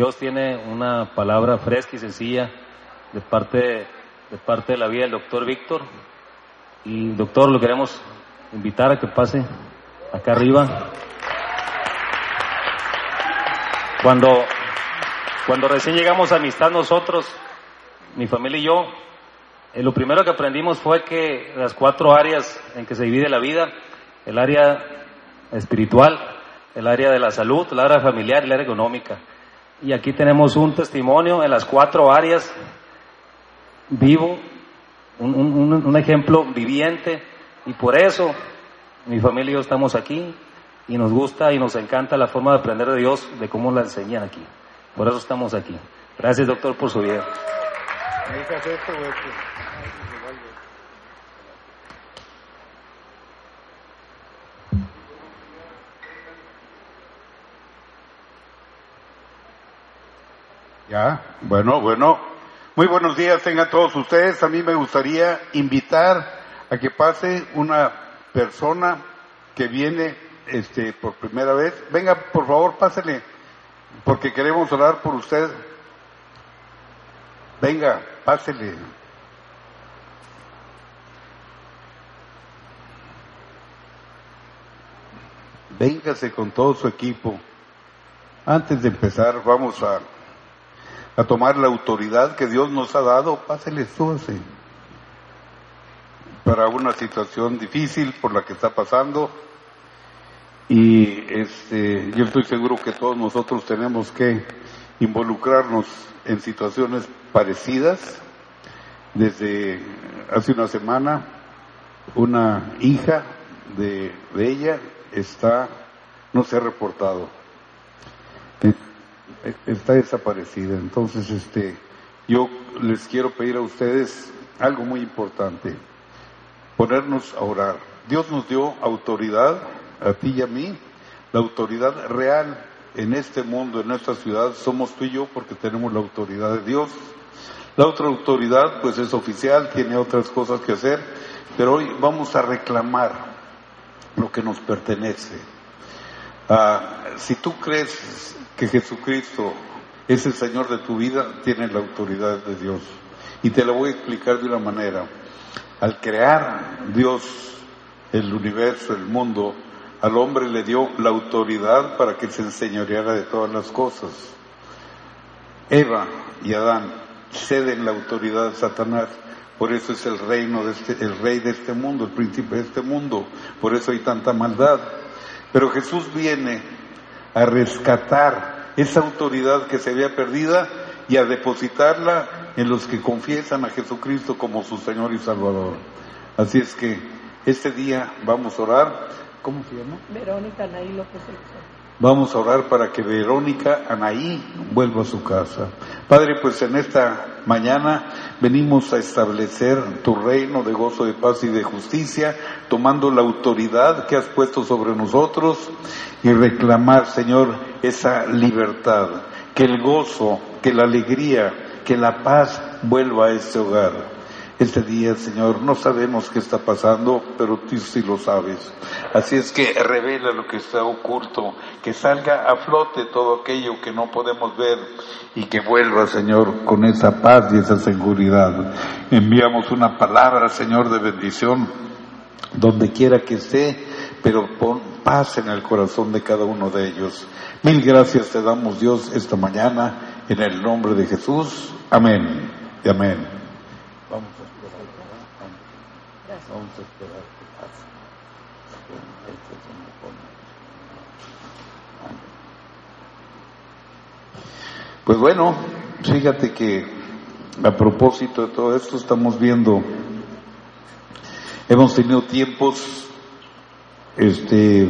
Dios tiene una palabra fresca y sencilla de parte, de parte de la vida del doctor Víctor. Y doctor, lo queremos invitar a que pase acá arriba. Cuando, cuando recién llegamos a Amistad nosotros, mi familia y yo, eh, lo primero que aprendimos fue que las cuatro áreas en que se divide la vida, el área espiritual, el área de la salud, el área familiar y el área económica. Y aquí tenemos un testimonio en las cuatro áreas vivo, un, un- un- ejemplo viviente, y por eso mi familia y yo estamos aquí, y nos gusta y nos encanta la forma de aprender de Dios, de cómo la enseñan aquí. Por eso estamos aquí. Gracias, doctor, por su vida. Ya, bueno, bueno. Muy buenos días tengan todos ustedes. A mí me gustaría invitar a que pase una persona que viene este, por primera vez. Venga, por favor, pásele, porque queremos orar por usted. Venga, pásele. Véngase con todo su equipo. Antes de empezar, vamos a a tomar la autoridad que Dios nos ha dado, pásele, súbase. Para una situación difícil por la que está pasando. Y este, yo estoy seguro que todos nosotros tenemos que involucrarnos en situaciones parecidas. Desde hace una semana, una hija de, de ella está, no se ha reportado está desaparecida. Entonces, este, yo les quiero pedir a ustedes algo muy importante, ponernos a orar. Dios nos dio autoridad, a ti y a mí, la autoridad real en este mundo, en esta ciudad, somos tú y yo porque tenemos la autoridad de Dios. La otra autoridad, pues es oficial, tiene otras cosas que hacer, pero hoy vamos a reclamar lo que nos pertenece. Ah, si tú crees que Jesucristo es el Señor de tu vida, tienes la autoridad de Dios. Y te la voy a explicar de una manera. Al crear Dios el universo, el mundo, al hombre le dio la autoridad para que se enseñoreara de todas las cosas. Eva y Adán ceden la autoridad a Satanás. Por eso es el reino de este, el rey de este mundo, el príncipe de este mundo. Por eso hay tanta maldad. Pero Jesús viene a rescatar esa autoridad que se había perdida y a depositarla en los que confiesan a Jesucristo como su Señor y Salvador. Así es que este día vamos a orar. ¿Cómo se llama? Verónica Anaí López. Vamos a orar para que Verónica Anaí vuelva a su casa. Padre, pues en esta mañana venimos a establecer tu reino de gozo, de paz y de justicia, tomando la autoridad que has puesto sobre nosotros y reclamar, Señor, esa libertad, que el gozo, que la alegría, que la paz vuelva a este hogar. Este día, Señor, no sabemos qué está pasando, pero tú sí lo sabes. Así es que revela lo que está oculto, que salga a flote todo aquello que no podemos ver y que vuelva, Señor, con esa paz y esa seguridad. Enviamos una palabra, Señor, de bendición donde quiera que esté, pero pon paz en el corazón de cada uno de ellos. Mil gracias te damos, Dios, esta mañana, en el nombre de Jesús. Amén y amén. Vamos a esperar, Este. Pues bueno, fíjate que a propósito de todo esto estamos viendo, hemos tenido tiempos, este,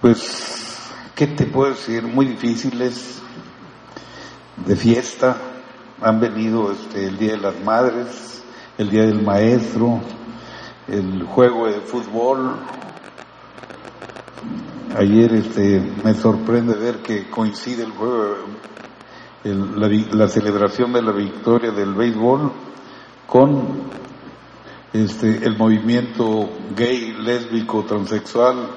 pues, ¿qué te puedo decir? Muy difíciles, de fiesta, han venido este, el Día de las Madres, el Día del Maestro, el juego de fútbol. Ayer este, me sorprende ver que coincide el juego, la, la celebración de la victoria del béisbol con este, el movimiento gay, lésbico, transexual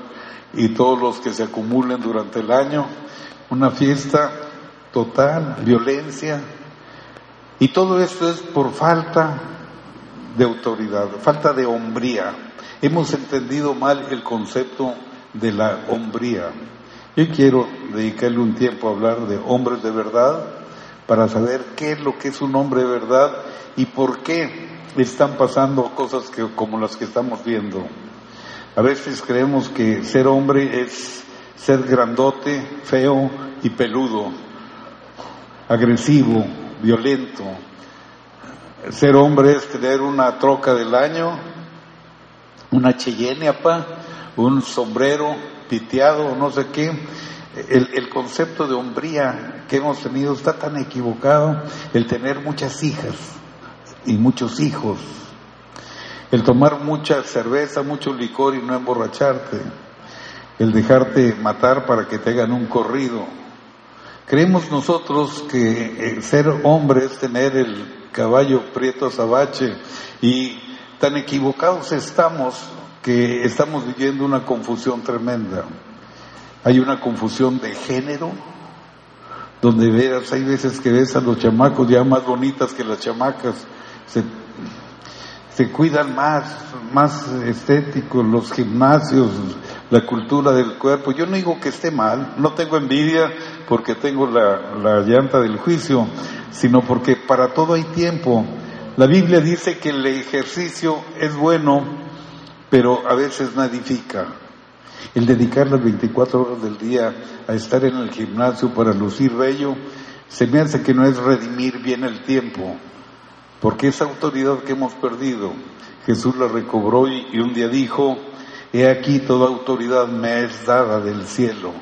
y todos los que se acumulen durante el año. Una fiesta total, violencia. Y todo esto es por falta de autoridad, falta de hombría. Hemos entendido mal el concepto de la hombría. Yo quiero dedicarle un tiempo a hablar de hombres de verdad para saber qué es lo que es un hombre de verdad y por qué están pasando cosas como las que estamos viendo. A veces creemos que ser hombre es ser grandote, feo y peludo, agresivo, violento. Ser hombre es tener una troca del año, una Cheyenne, apa, un sombrero piteado, no sé qué. El, el concepto de hombría que hemos tenido está tan equivocado, el tener muchas hijas y muchos hijos, el tomar mucha cerveza, mucho licor y no emborracharte, el dejarte matar para que te hagan un corrido. Creemos nosotros que eh, ser hombre es tener el caballo prieto azabache y tan equivocados estamos que estamos viviendo una confusión tremenda. Hay una confusión de género, donde veas, hay veces que ves a los chamacos ya más bonitas que las chamacas, se, se cuidan más, más estéticos, los gimnasios, la cultura del cuerpo. Yo no digo que esté mal, no tengo envidia porque tengo la, la llanta del juicio, sino porque para todo hay tiempo. La Biblia dice que el ejercicio es bueno, pero a veces no edifica. El dedicar las 24 horas del día a estar en el gimnasio para lucir bello, se me hace que no es redimir bien el tiempo, porque esa autoridad que hemos perdido, Jesús la recobró y, y un día dijo, he aquí toda autoridad me es dada del cielo,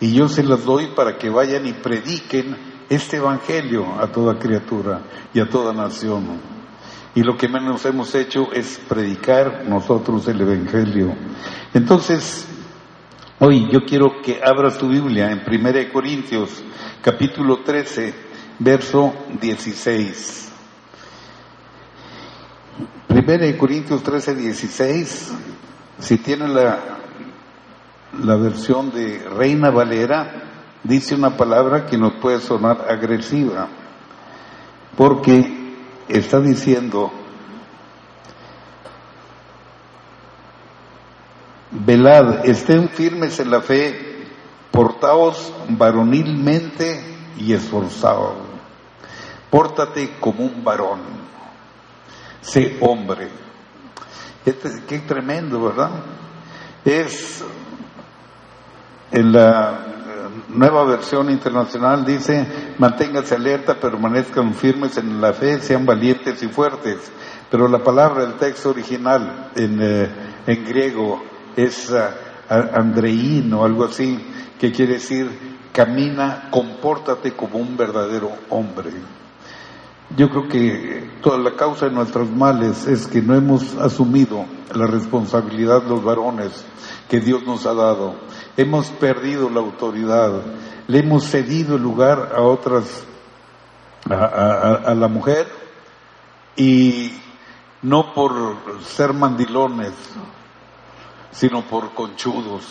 y yo se las doy para que vayan y prediquen este evangelio a toda criatura y a toda nación. Y lo que menos hemos hecho es predicar nosotros el evangelio. Entonces, Hoy yo quiero que abras tu Biblia en 1 Corintios capítulo 13, verso 16. 1 Corintios 13, 16, si tiene la, la versión de Reina Valera, dice una palabra que nos puede sonar agresiva, porque está diciendo, Velad, estén firmes en la fe, portaos varonilmente y esforzados. Pórtate como un varón. Sé hombre. Este- qué tremendo, ¿verdad? Es en la eh, nueva versión internacional dice, manténganse alerta, permanezcan firmes en la fe, sean valientes y fuertes. Pero la palabra del texto original en, eh, en griego es ah, a- andreín o algo así, que quiere decir camina, compórtate como un verdadero hombre. Yo creo que toda la causa de nuestros males es que no hemos asumido la responsabilidad los varones que Dios nos ha dado. Hemos perdido la autoridad, le hemos cedido el lugar a otras, a la mujer y no por ser mandilones, sino por conchudos.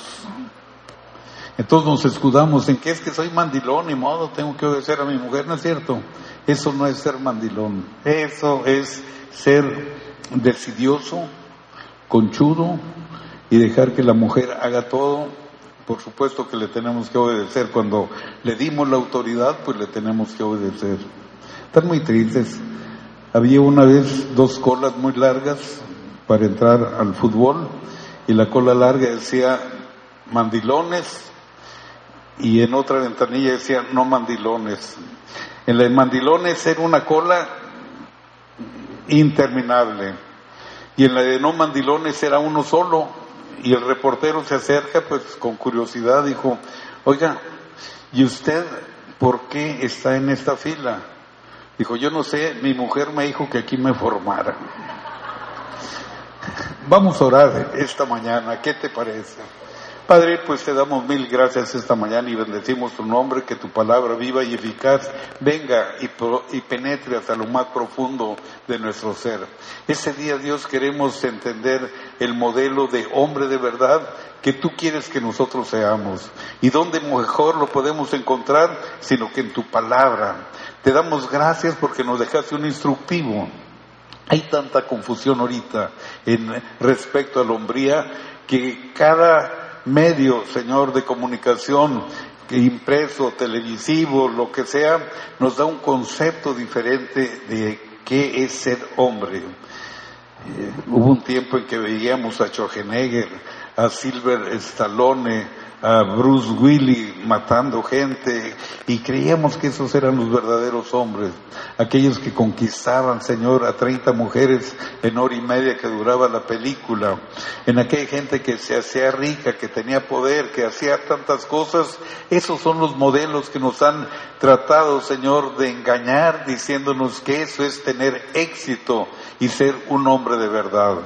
Entonces nos escudamos en que es que soy mandilón y modo tengo que obedecer a mi mujer, ¿no es cierto? Eso no es ser mandilón, eso es ser decidioso, conchudo y dejar que la mujer haga todo. Por supuesto que le tenemos que obedecer. Cuando le dimos la autoridad, pues le tenemos que obedecer. Están muy tristes. Había una vez dos colas muy largas para entrar al fútbol y la cola larga decía mandilones y en otra ventanilla decía no mandilones. En la de mandilones era una cola interminable y en la de no mandilones era uno solo y el reportero se acerca pues con curiosidad dijo, oiga, ¿y usted por qué está en esta fila? Dijo, yo no sé, mi mujer me dijo que aquí me formara. Vamos a orar esta mañana, ¿qué te parece? Padre, pues te damos mil gracias esta mañana y bendecimos tu nombre, que tu palabra viva y eficaz venga y, pro- y penetre hasta lo más profundo de nuestro ser. Ese día, Dios, queremos entender el modelo de hombre de verdad que tú quieres que nosotros seamos. ¿Y dónde mejor lo podemos encontrar sino que en tu palabra? Te damos gracias porque nos dejaste un instructivo. Hay tanta confusión ahorita en respecto a la hombría que cada medio, Señor, de comunicación, impreso, televisivo, lo que sea, nos da un concepto diferente de qué es ser hombre. Eh, hubo un tiempo en que veíamos a Schwarzenegger, a Silver Stallone, a Bruce Willis matando gente y creíamos que esos eran los verdaderos hombres, aquellos que conquistaban, Señor, a 30 mujeres en hora y media que duraba la película, en aquella gente que se hacía rica, que tenía poder, que hacía tantas cosas, esos son los modelos que nos han tratado, Señor, de engañar diciéndonos que eso es tener éxito y ser un hombre de verdad.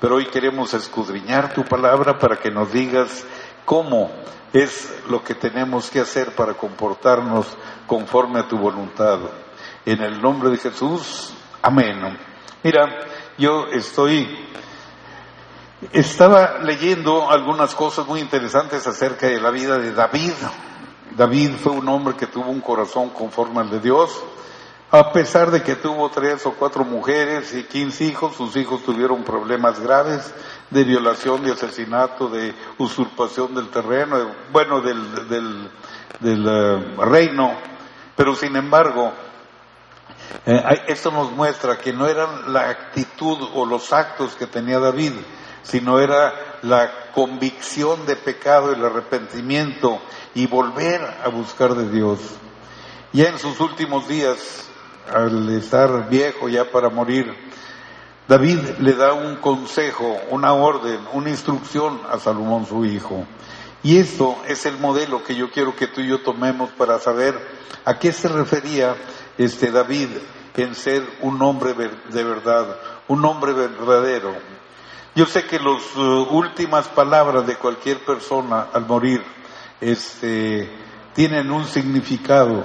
Pero hoy queremos escudriñar tu palabra para que nos digas cómo es lo que tenemos que hacer para comportarnos conforme a tu voluntad. En el nombre de Jesús, amén. Mira, yo estoy, estaba leyendo algunas cosas muy interesantes acerca de la vida de David. David fue un hombre que tuvo un corazón conforme al de Dios. A pesar de que tuvo tres o cuatro mujeres y quince hijos, sus hijos tuvieron problemas graves de violación, de asesinato, de usurpación del terreno, bueno, del, del, del, eh, reino. Pero sin embargo, eh, esto nos muestra que no eran la actitud o los actos que tenía David, sino era la convicción de pecado, el arrepentimiento y volver a buscar de Dios. Ya en sus últimos días, al estar viejo ya para morir, David le da un consejo, una orden, una instrucción a Salomón su hijo. Y esto es el modelo que yo quiero que tú y yo tomemos para saber a qué se refería este David en ser un hombre de verdad, un hombre verdadero. Yo sé que las últimas palabras de cualquier persona al morir este, tienen un significado.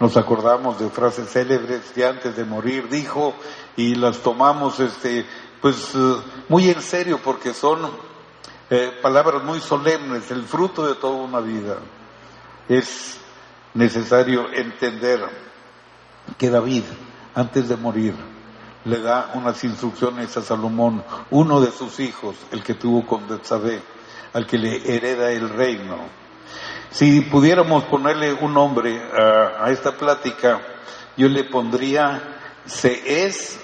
Nos acordamos de frases célebres que antes de morir dijo y las tomamos este, pues, eh, muy en serio porque son eh, palabras muy solemnes, el fruto de toda una vida. Es necesario entender que David, antes de morir, le da unas instrucciones a Salomón, uno de sus hijos, el que tuvo con Betsabé, al que le hereda el reino. Si pudiéramos ponerle un nombre a, esta plática, yo le pondría se es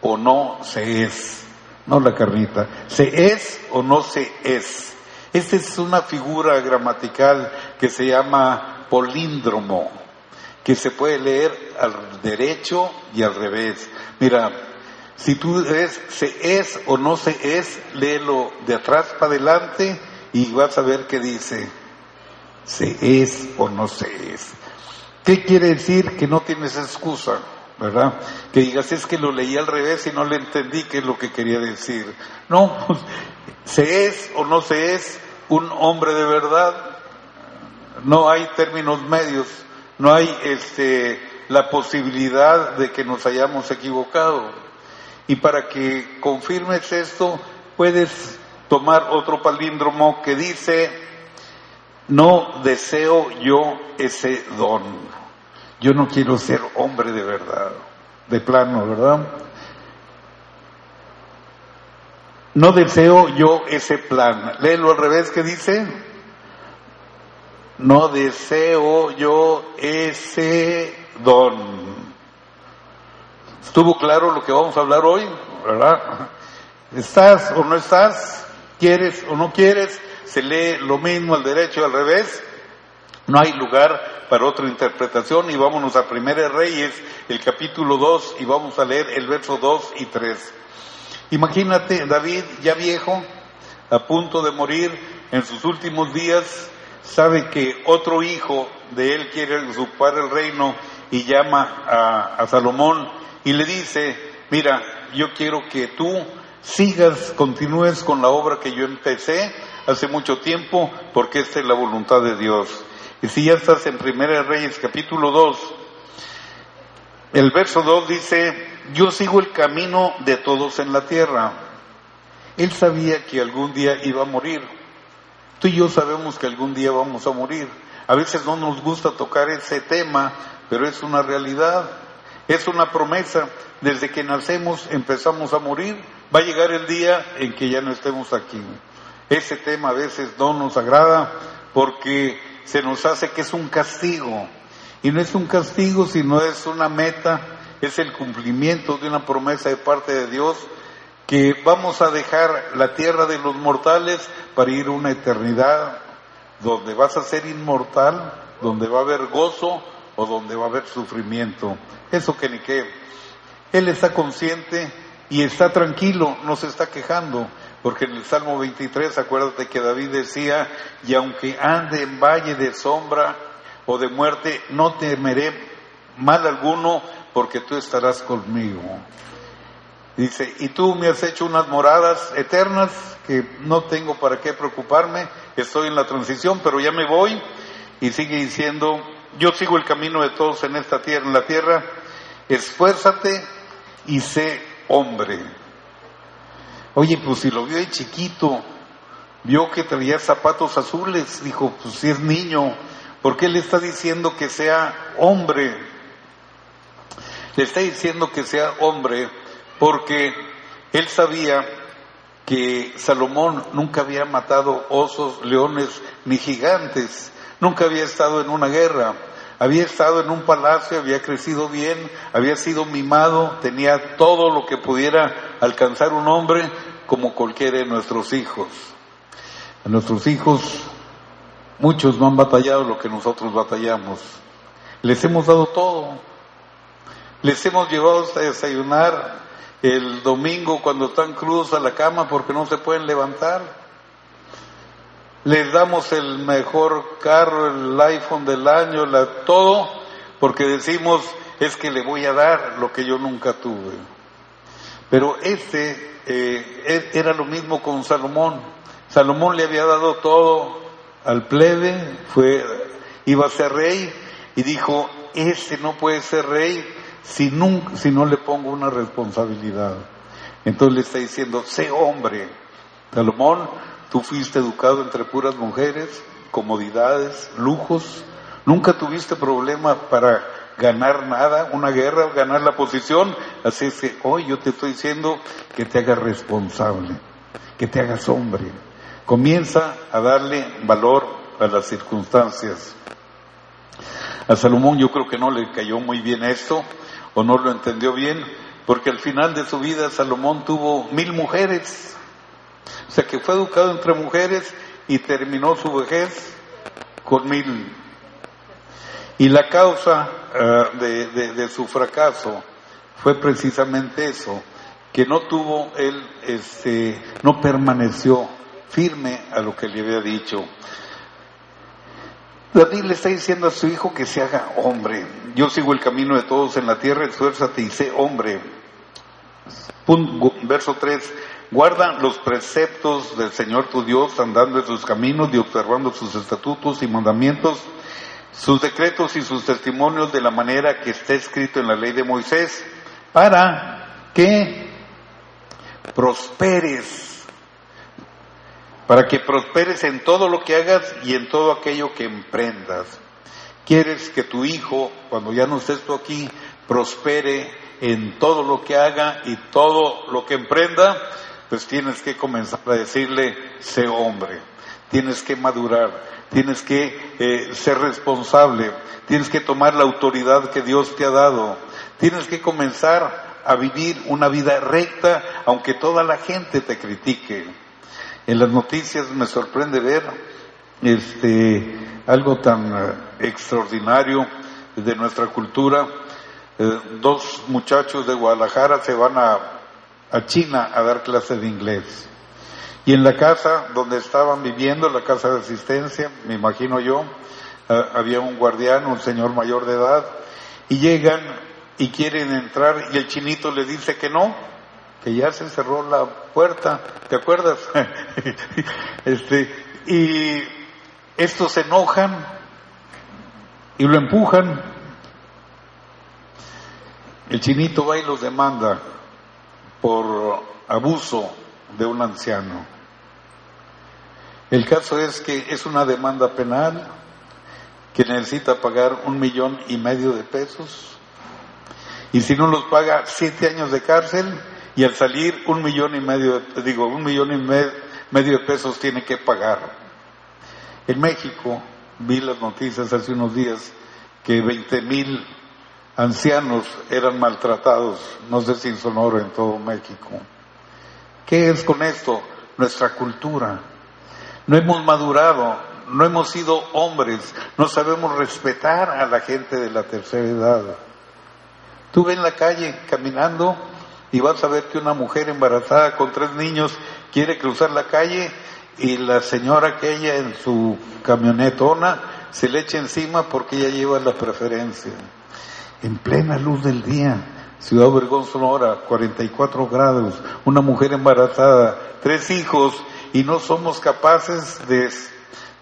o no se es, no la carnita, se es o no se es. Esta es una figura gramatical que se llama políndromo, que se puede leer al derecho y al revés. Mira, si tú ves se es o no se es, léelo de atrás para adelante y vas a ver qué dice se es o no se es. ¿Qué quiere decir? Que no tienes excusa, ¿verdad? Que digas, es que lo leí al revés y no le entendí qué es lo que quería decir. No, se es o no se es un hombre de verdad. No hay términos medios, no hay este, la posibilidad de que nos hayamos equivocado. Y para que confirmes esto, puedes tomar otro palíndromo que dice, no deseo yo ese don. Yo no quiero ser hombre de verdad, de plano, ¿verdad? No deseo yo ese plan. Léelo al revés que dice. No deseo yo ese don. ¿Estuvo claro lo que vamos a hablar hoy? ¿Verdad? ¿Estás o no estás? ¿Quieres o no quieres? Se lee lo mismo al derecho y al revés. No hay lugar para otra interpretación y vámonos a Primera Reyes, el capítulo 2 y vamos a leer el verso 2 y 3. Imagínate David ya viejo, a punto de morir en sus últimos días, sabe que otro hijo de él quiere usurpar el reino y llama a, a Salomón y le dice, mira, yo quiero que tú sigas, continúes con la obra que yo empecé hace mucho tiempo, porque esta es la voluntad de Dios. Y si ya estás en Primera Reyes capítulo 2, el verso 2 dice, yo sigo el camino de todos en la tierra. Él sabía que algún día iba a morir. Tú y yo sabemos que algún día vamos a morir. A veces no nos gusta tocar ese tema, pero es una realidad, es una promesa. Desde que nacemos empezamos a morir. Va a llegar el día en que ya no estemos aquí. Ese tema a veces no nos agrada porque se nos hace que es un castigo. Y no es un castigo, sino es una meta, es el cumplimiento de una promesa de parte de Dios que vamos a dejar la tierra de los mortales para ir a una eternidad donde vas a ser inmortal, donde va a haber gozo o donde va a haber sufrimiento. Eso que ni qué. Él está consciente y está tranquilo, no se está quejando, porque en el Salmo 23, acuérdate que David decía, y aunque ande en valle de sombra o de muerte, no temeré mal alguno, porque tú estarás conmigo. Dice, y tú me has hecho unas moradas eternas que no tengo para qué preocuparme, estoy en la transición, pero ya me voy. Y sigue diciendo, yo sigo el camino de todos en esta tierra, en la tierra, esfuérzate y sé hombre. Oye, pues si lo vio de chiquito, vio que traía zapatos azules, dijo, pues si es niño, ¿por qué le está diciendo que sea hombre? Le está diciendo que sea hombre porque él sabía que Salomón nunca había matado osos, leones ni gigantes, nunca había estado en una guerra, había estado en un palacio, había crecido bien, había sido mimado, tenía todo lo que pudiera alcanzar un hombre como cualquiera de nuestros hijos. A nuestros hijos, muchos no han batallado lo que nosotros batallamos. Les hemos dado todo. Les hemos llevado a desayunar el domingo cuando están crudos a la cama porque no se pueden levantar. Les damos el mejor carro, el iPhone del año, la, todo, porque decimos, es que le voy a dar lo que yo nunca tuve. Pero este era lo mismo con Salomón. Salomón le había dado todo al plebe, fue, iba a ser rey, y dijo, ese no puede ser rey si, si no le pongo una responsabilidad. Entonces le está diciendo, sé hombre. Salomón, tú fuiste educado entre puras mujeres, comodidades, lujos, nunca tuviste problema para ganar nada, una guerra, ganar la posición. Así es hoy yo te estoy diciendo que te hagas responsable, que te hagas hombre. Comienza a darle valor a las circunstancias. A Salomón yo creo que no le cayó muy bien esto, o no lo entendió bien, porque al final de su vida Salomón tuvo mil mujeres. O sea que fue educado entre mujeres y terminó su vejez con mil. Y la causa uh, de, de, su fracaso fue precisamente eso, que no tuvo él, este, no permaneció firme a lo que le había dicho. David le está diciendo a su hijo que se haga hombre. Yo sigo el camino de todos en la tierra, esfuérzate y sé hombre. Verso 3. Guarda los preceptos del Señor tu Dios, andando en sus caminos y observando sus estatutos y mandamientos, sus decretos y sus testimonios de la manera que está escrito en la ley de Moisés, para que prosperes para que prosperes en todo lo que hagas y en todo aquello que emprendas. Quieres que tu hijo, cuando ya no estés tú aquí, prospere en todo lo que haga y todo lo que emprenda, pues tienes que comenzar a decirle, sé hombre, tienes que madurar, tienes que eh, ser responsable, tienes que tomar la autoridad que Dios te ha dado, tienes que comenzar a vivir una vida recta, aunque toda la gente te critique. En las noticias me sorprende ver este, algo tan eh, extraordinario de nuestra cultura. Eh, dos muchachos de Guadalajara se van a, a China a dar clases de inglés. Y en la casa donde estaban viviendo, la casa de asistencia, me imagino yo, eh, había un guardián, un señor mayor de edad, y llegan y quieren entrar y el chinito le dice que no, que ya se cerró la puerta, ¿te acuerdas? este, y estos se enojan y lo empujan. El chinito va y los demanda por abuso de un anciano. El caso es que es una demanda penal que necesita pagar un millón y medio de pesos y si no los paga siete años de cárcel y al salir un millón y medio, de- digo, un millón y me- medio de pesos tiene que pagar. En México vi las noticias hace unos días que 20 mil ancianos eran maltratados, no sé si en en todo México. ¿Qué es con esto? Nuestra cultura. No hemos madurado, no hemos sido hombres, no sabemos respetar a la gente de la tercera edad. Tú ves en la calle caminando y vas a ver que una mujer embarazada con tres niños quiere cruzar la calle y la señora aquella en su camionetona se le echa encima porque ella lleva la preferencia. En plena luz del día, Ciudad Obregón, Sonora, 44 grados, una mujer embarazada, tres hijos y no somos capaces de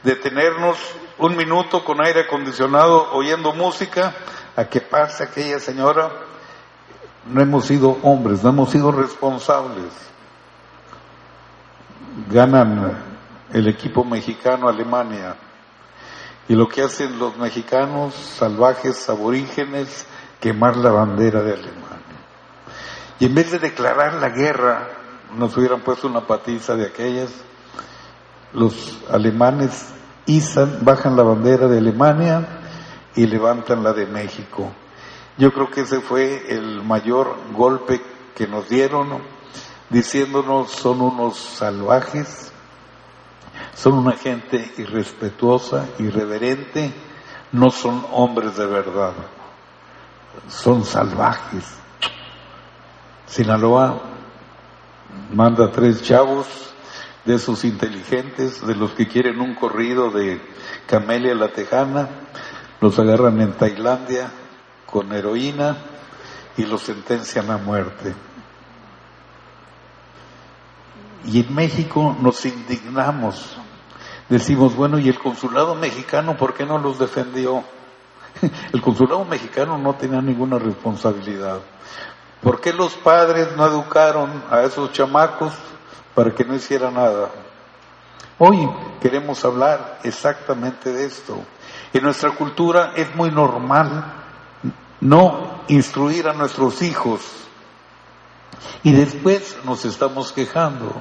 detenernos un minuto con aire acondicionado oyendo música a que pase aquella señora. No hemos sido hombres, no hemos sido responsables. Ganan el equipo mexicano Alemania y lo que hacen los mexicanos salvajes aborígenes quemar la bandera de Alemania. Y en vez de declarar la guerra, nos hubieran puesto una patiza de aquellas, los alemanes izan, bajan la bandera de Alemania y levantan la de México. Yo creo que ese fue el mayor golpe que nos dieron, diciéndonos son unos salvajes, son una gente irrespetuosa, irreverente, no son hombres de verdad, son salvajes. Sinaloa manda tres chavos de esos inteligentes, de los que quieren un corrido de Camelia la Tejana, los agarran en Tailandia con heroína y los sentencian a muerte. Y en México nos indignamos. Decimos, bueno, ¿y el consulado mexicano por qué no los defendió? El consulado mexicano no tenía ninguna responsabilidad. ¿Por qué los padres no educaron a esos chamacos para que no hicieran nada? Hoy queremos hablar exactamente de esto. En nuestra cultura es muy normal no instruir a nuestros hijos y después nos estamos quejando.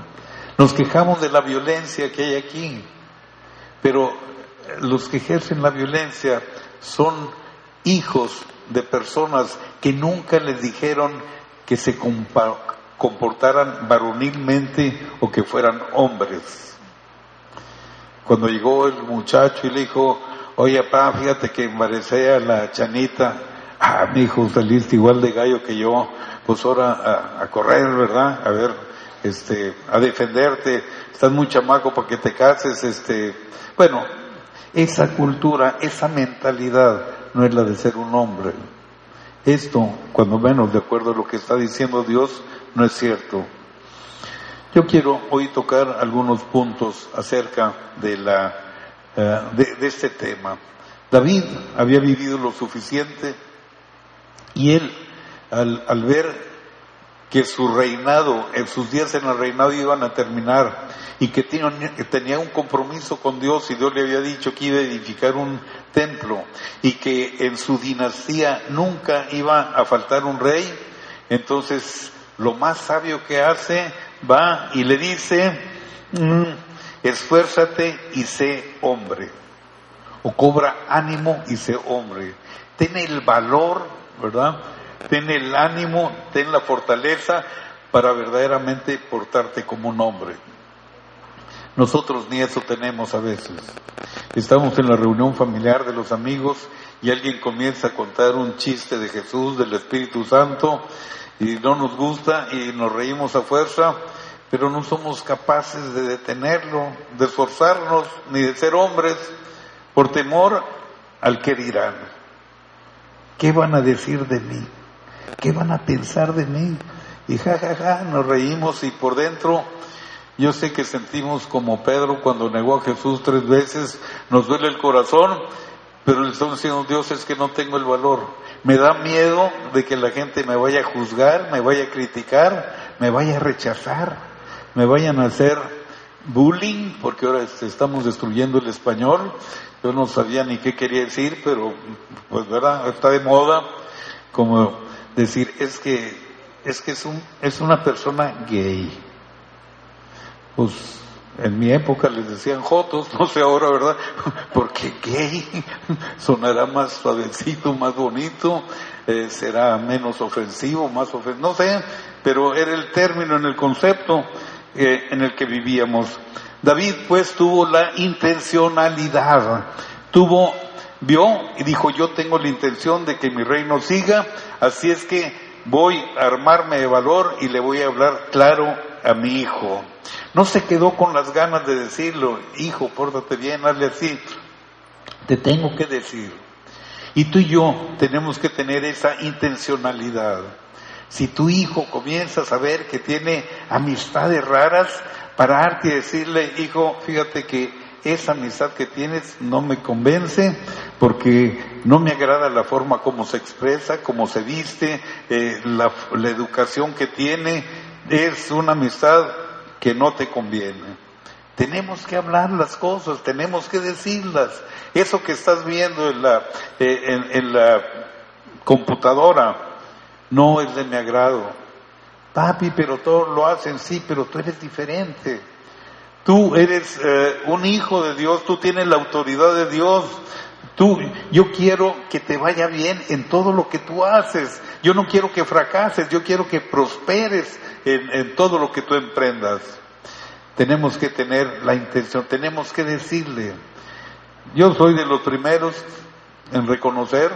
Nos quejamos de la violencia que hay aquí, pero los que ejercen la violencia son hijos de personas que nunca les dijeron que se comportaran varonilmente o que fueran hombres. Cuando llegó el muchacho y le dijo, oye papá, fíjate que embarecé a la chanita, ah, mi hijo, saliste igual de gallo que yo, pues ahora a, a correr, ¿verdad? A ver, este, a defenderte, estás muy chamaco para que te cases, este, bueno, esa cultura, esa mentalidad no es la de ser un hombre. Esto, cuando menos de acuerdo a lo que está diciendo Dios, no es cierto. Yo quiero hoy tocar algunos puntos acerca de la eh, de, de este tema. David había vivido lo suficiente y él, al, al ver que su reinado, en sus días en el reinado iban a terminar y que tenía, un compromiso con Dios y Dios le había dicho que iba a edificar un templo y que en su dinastía nunca iba a faltar un rey, entonces lo más sabio que hace va y le dice, "Mm, esfuérzate y sé hombre, o cobra ánimo y sé hombre, ten el valor, ¿verdad? Ten el ánimo, ten la fortaleza para verdaderamente portarte como un hombre. Nosotros ni eso tenemos a veces. Estamos en la reunión familiar de los amigos y alguien comienza a contar un chiste de Jesús, del Espíritu Santo, y no nos gusta y nos reímos a fuerza, pero no somos capaces de detenerlo, de esforzarnos, ni de ser hombres, por temor al que dirán. ¿Qué van a decir de mí? ¿Qué van a pensar de mí? Y ja, ja, ja, nos reímos y por dentro yo sé que sentimos como Pedro cuando negó a Jesús tres veces, nos duele el corazón, pero le estamos diciendo, Dios, es que no tengo el valor. Me da miedo de que la gente me vaya a juzgar, me vaya a criticar, me vaya a rechazar, me vayan a hacer bullying, porque ahora este, estamos destruyendo el español. Yo no sabía ni qué quería decir, pero pues verdad, está de moda como decir, es que, es que es un, es una persona gay. Pues en mi época les decían jotos, no sé ahora, ¿verdad? Porque gay sonará más suavecito, más bonito, eh, será menos ofensivo, más ofensivo, no sé, pero era el término en el concepto eh, en el que vivíamos. David pues tuvo la intencionalidad, tuvo, vio y dijo yo tengo la intención de que mi reino siga, así es que voy a armarme de valor y le voy a hablar claro a mi hijo. No se quedó con las ganas de decirlo, hijo, pórtate bien, hazle así. Te tengo que decir. Y tú y yo tenemos que tener esa intencionalidad. Si tu hijo comienza a saber que tiene amistades raras, pararte y decirle, hijo, fíjate que esa amistad que tienes no me convence porque no me agrada la forma como se expresa, como se viste, eh, la, la educación que tiene, es una amistad que no te conviene. Tenemos que hablar las cosas, tenemos que decirlas. Eso que estás viendo en la, eh, en, en la computadora no es de mi agrado. Papi, pero todos lo hacen, sí, pero tú eres diferente. Tú eres eh, un hijo de Dios, tú tienes la autoridad de Dios. Tú, yo quiero que te vaya bien en todo lo que tú haces. Yo no quiero que fracases, yo quiero que prosperes en, en todo lo que tú emprendas. Tenemos que tener la intención, tenemos que decirle. Yo soy de los primeros en reconocer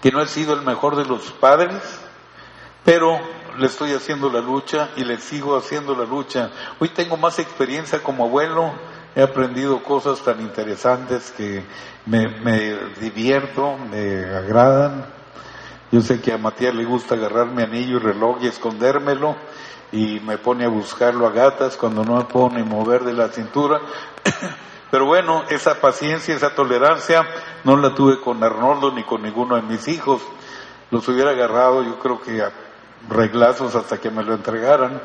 que no he sido el mejor de los padres, pero le estoy haciendo la lucha y le sigo haciendo la lucha. Hoy tengo más experiencia como abuelo, he aprendido cosas tan interesantes que me, divierto, me agradan. Yo sé que a Matías le gusta agarrar mi anillo y reloj y escondérmelo y me pone a buscarlo a gatas cuando no me puedo ni mover de la cintura. Pero bueno, esa paciencia, esa tolerancia no la tuve con Arnoldo ni con ninguno de mis hijos. Los hubiera agarrado yo creo que a reglazos hasta que me lo entregaran.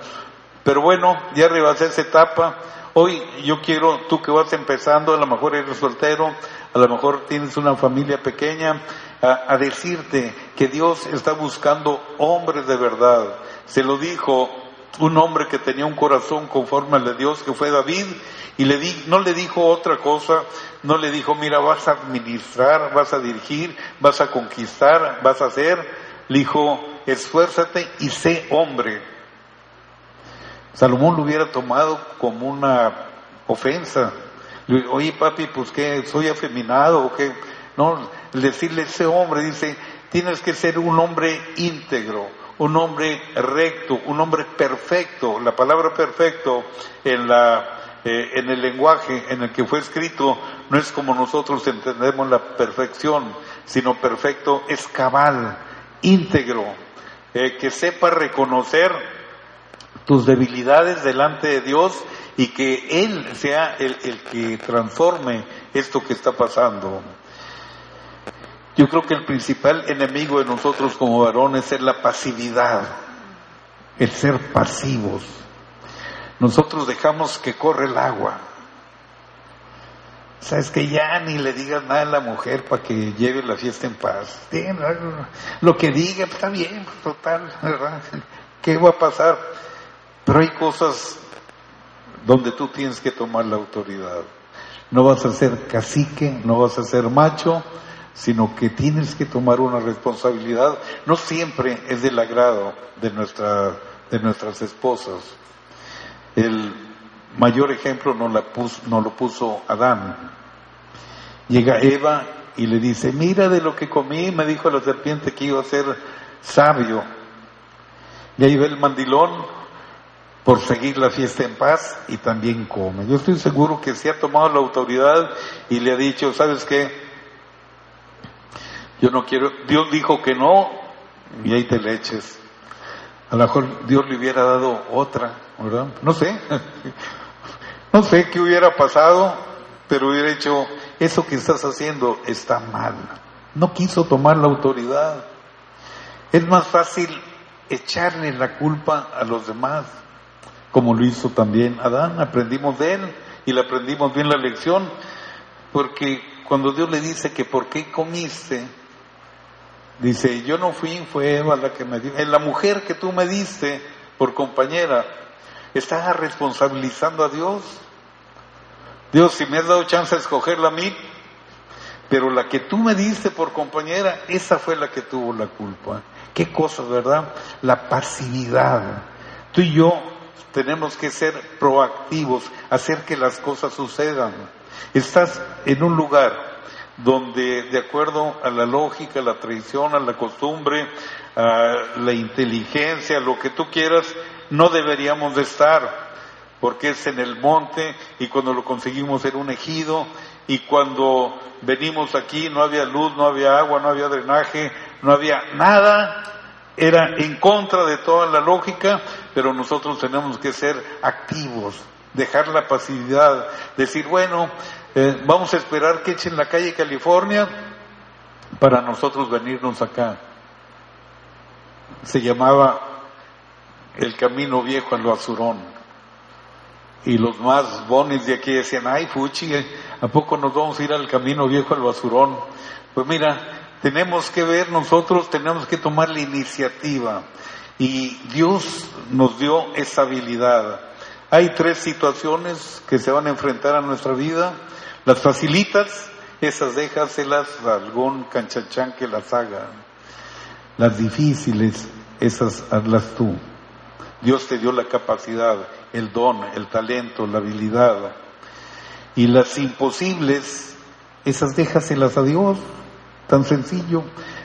Pero bueno, ya rebasé esa etapa. Hoy yo quiero, tú que vas empezando, a lo mejor eres soltero, a lo mejor tienes una familia pequeña, a, a decirte que Dios está buscando hombres de verdad. Se lo dijo un hombre que tenía un corazón conforme al de Dios, que fue David, y le di, no le dijo otra cosa, no le dijo, mira, vas a administrar, vas a dirigir, vas a conquistar, vas a hacer, le dijo, esfuérzate y sé hombre. Salomón lo hubiera tomado como una ofensa. Oye, papi, pues que soy afeminado o qué. No, decirle ese hombre, dice, tienes que ser un hombre íntegro, un hombre recto, un hombre perfecto. La palabra perfecto en la eh, en el lenguaje en el que fue escrito no es como nosotros entendemos la perfección, sino perfecto es cabal, íntegro, eh, que sepa reconocer tus debilidades delante de Dios y que Él sea el, el que transforme esto que está pasando. Yo creo que el principal enemigo de nosotros como varones es la pasividad, el ser pasivos. Nosotros dejamos que corre el agua. Sabes que ya ni le digas nada a la mujer para que lleve la fiesta en paz. Lo que diga está bien, total, ¿verdad? ¿Qué va a pasar? Pero hay cosas donde tú tienes que tomar la autoridad. No vas a ser cacique, no vas a ser macho, sino que tienes que tomar una responsabilidad. No siempre es del agrado de, nuestra, de nuestras esposas. El mayor ejemplo nos, la puso, lo puso Adán. Llega Eva y le dice, mira de lo que comí, me dijo la serpiente que iba a ser sabio. Y ahí ve el mandilón por seguir la fiesta en paz y también come. Yo estoy seguro que se ha tomado la autoridad y le ha dicho, ¿sabes qué? Yo no quiero, Dios dijo que no y ahí te le. A lo mejor Dios le hubiera dado otra, ¿verdad? No sé. No sé qué hubiera pasado, pero hubiera dicho, eso que estás haciendo está mal. No quiso tomar la autoridad. Es más fácil echarle la culpa a los demás, como lo hizo también Adán. Aprendimos de él y le aprendimos bien la lección, porque cuando Dios le dice que por qué comiste, dice, yo no fui, fue Eva la que me dio. La mujer que tú me diste por compañera, estás responsabilizando a Dios. Dios, si me has dado chance de escogerla a mí, pero la que tú me diste por compañera, esa fue la que tuvo la culpa. Qué cosa, ¿verdad? La pasividad. Tú y yo tenemos que ser proactivos, hacer que las cosas sucedan. Estás en un lugar donde, de acuerdo a la lógica, a la tradición, a la costumbre, a la inteligencia, lo que tú quieras, no deberíamos de estar, porque es en el monte y cuando lo conseguimos era un ejido y cuando venimos aquí no había luz, no había agua, no había drenaje, no había nada, era en contra de toda la lógica, pero nosotros tenemos que ser activos, dejar la pasividad, decir, bueno, eh, vamos a esperar que echen la calle California para nosotros venirnos acá. Se llamaba el camino viejo al basurón. Y los más bonis de aquí decían, ay, fuchi, eh, ¿a poco nos vamos a ir al camino viejo al basurón? Pues mira, tenemos que ver nosotros, tenemos que tomar la iniciativa. Y Dios nos dio esa habilidad. Hay tres situaciones que se van a enfrentar a nuestra vida. Las facilitas, esas déjaselas a algún canchachán que las haga. Las difíciles, esas hazlas tú. Dios te dio la capacidad, el don, el talento, la habilidad. Y las imposibles, esas déjaselas a Dios, tan sencillo.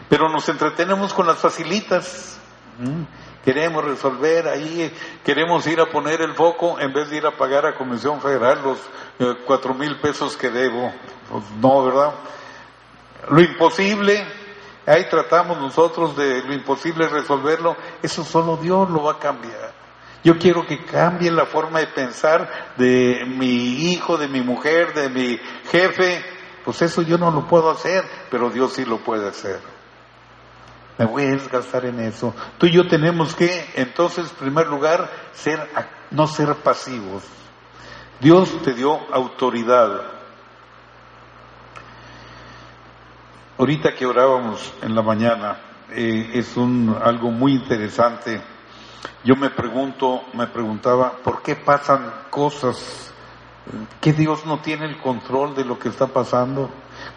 Pero nos entretenemos con las facilitas. ¿Mm? Queremos resolver ahí, queremos ir a poner el foco en vez de ir a pagar a Comisión Federal los eh, cuatro mil pesos que debo. Pues no, ¿verdad? Lo imposible, ahí tratamos nosotros de lo imposible resolverlo, eso solo Dios lo va a cambiar. Yo quiero que cambie la forma de pensar de mi hijo, de mi mujer, de mi jefe. Pues eso yo no lo puedo hacer, pero Dios sí lo puede hacer. Me voy a desgastar en eso. Tú y yo tenemos que, entonces, en primer lugar, ser, no ser pasivos. Dios te dio autoridad. Ahorita que orábamos en la mañana, eh, es un, algo muy interesante. Yo me pregunto, me preguntaba, ¿por qué pasan cosas? ¿Que Dios no tiene el control de lo que está pasando?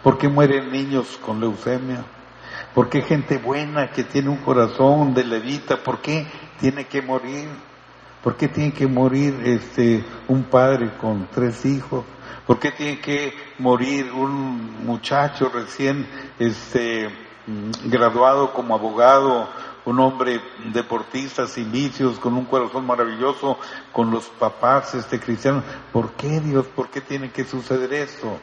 ¿Por qué mueren niños con leucemia? ¿Por qué gente buena que tiene un corazón de levita, por qué tiene que morir? ¿Por qué tiene que morir este un padre con tres hijos? ¿Por qué tiene que morir un muchacho recién este graduado como abogado, un hombre deportista sin vicios, con un corazón maravilloso, con los papás este cristianos? ¿Por qué Dios? ¿Por qué tiene que suceder esto?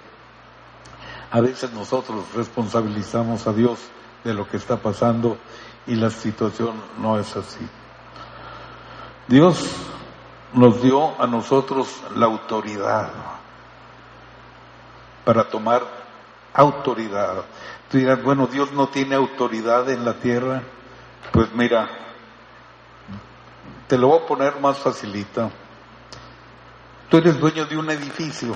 A veces nosotros responsabilizamos a Dios de lo que está pasando y la situación no es así. Dios nos dio a nosotros la autoridad para tomar autoridad. Tú dirás, bueno, Dios no tiene autoridad en la tierra. Pues mira, te lo voy a poner más facilita. Tú eres dueño de un edificio